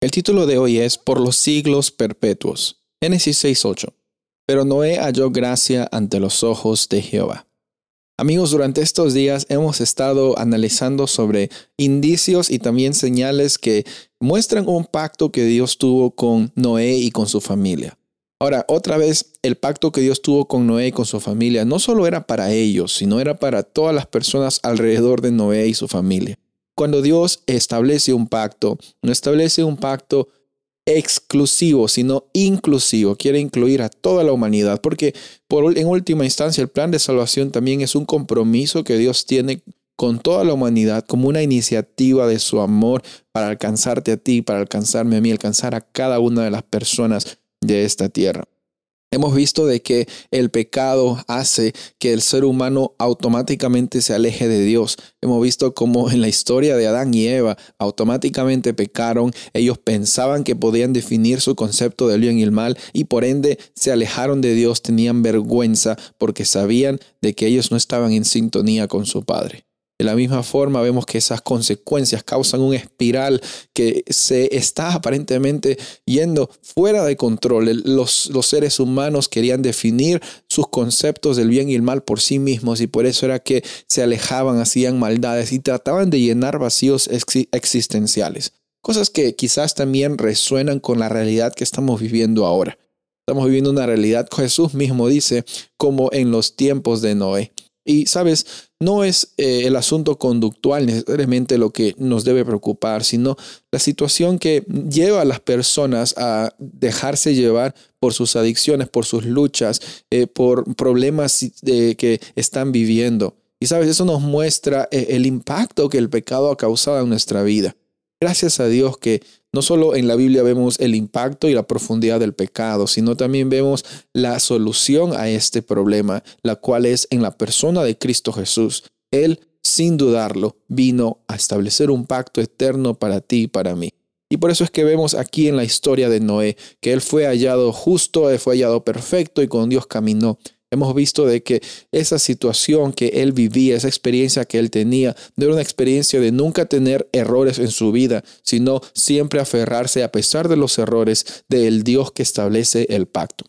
El título de hoy es Por los siglos perpetuos. Génesis 6.8. Pero Noé halló gracia ante los ojos de Jehová. Amigos, durante estos días hemos estado analizando sobre indicios y también señales que muestran un pacto que Dios tuvo con Noé y con su familia. Ahora, otra vez, el pacto que Dios tuvo con Noé y con su familia no solo era para ellos, sino era para todas las personas alrededor de Noé y su familia. Cuando Dios establece un pacto, no establece un pacto exclusivo, sino inclusivo. Quiere incluir a toda la humanidad, porque por, en última instancia el plan de salvación también es un compromiso que Dios tiene con toda la humanidad como una iniciativa de su amor para alcanzarte a ti, para alcanzarme a mí, alcanzar a cada una de las personas de esta tierra. Hemos visto de que el pecado hace que el ser humano automáticamente se aleje de Dios. Hemos visto como en la historia de Adán y Eva automáticamente pecaron. Ellos pensaban que podían definir su concepto del bien y el mal y por ende se alejaron de Dios, tenían vergüenza porque sabían de que ellos no estaban en sintonía con su Padre. De la misma forma vemos que esas consecuencias causan un espiral que se está aparentemente yendo fuera de control. Los, los, seres humanos querían definir sus conceptos del bien y el mal por sí mismos y por eso era que se alejaban, hacían maldades y trataban de llenar vacíos existenciales. Cosas que quizás también resuenan con la realidad que estamos viviendo ahora. Estamos viviendo una realidad, Jesús mismo dice, como en los tiempos de Noé. Y sabes, no es eh, el asunto conductual necesariamente lo que nos debe preocupar, sino la situación que lleva a las personas a dejarse llevar por sus adicciones, por sus luchas, eh, por problemas que están viviendo. Y sabes, eso nos muestra eh, el impacto que el pecado ha causado en nuestra vida. Gracias a Dios que no solo en la Biblia vemos el impacto y la profundidad del pecado, sino también vemos la solución a este problema, la cual es en la persona de Cristo Jesús. Él, sin dudarlo, vino a establecer un pacto eterno para ti y para mí. Y por eso es que vemos aquí en la historia de Noé que él fue hallado justo, fue hallado perfecto y con Dios caminó. Hemos visto de que esa situación que él vivía, esa experiencia que él tenía, no era una experiencia de nunca tener errores en su vida, sino siempre aferrarse a pesar de los errores del Dios que establece el pacto.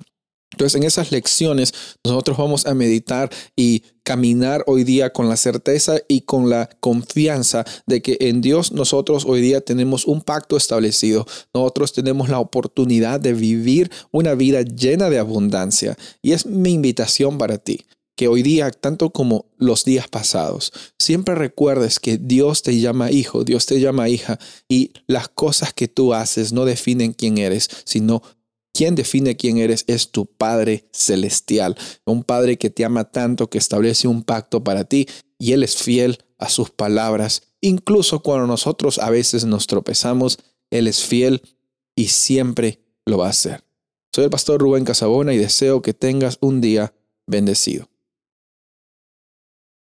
Entonces, en esas lecciones nosotros vamos a meditar y caminar hoy día con la certeza y con la confianza de que en Dios nosotros hoy día tenemos un pacto establecido. Nosotros tenemos la oportunidad de vivir una vida llena de abundancia. Y es mi invitación para ti que hoy día, tanto como los días pasados, siempre recuerdes que Dios te llama hijo, Dios te llama hija, y las cosas que tú haces no definen quién eres, sino quien define quién eres es tu Padre Celestial, un Padre que te ama tanto, que establece un pacto para ti y Él es fiel a sus palabras. Incluso cuando nosotros a veces nos tropezamos, Él es fiel y siempre lo va a hacer. Soy el pastor Rubén Casabona y deseo que tengas un día bendecido.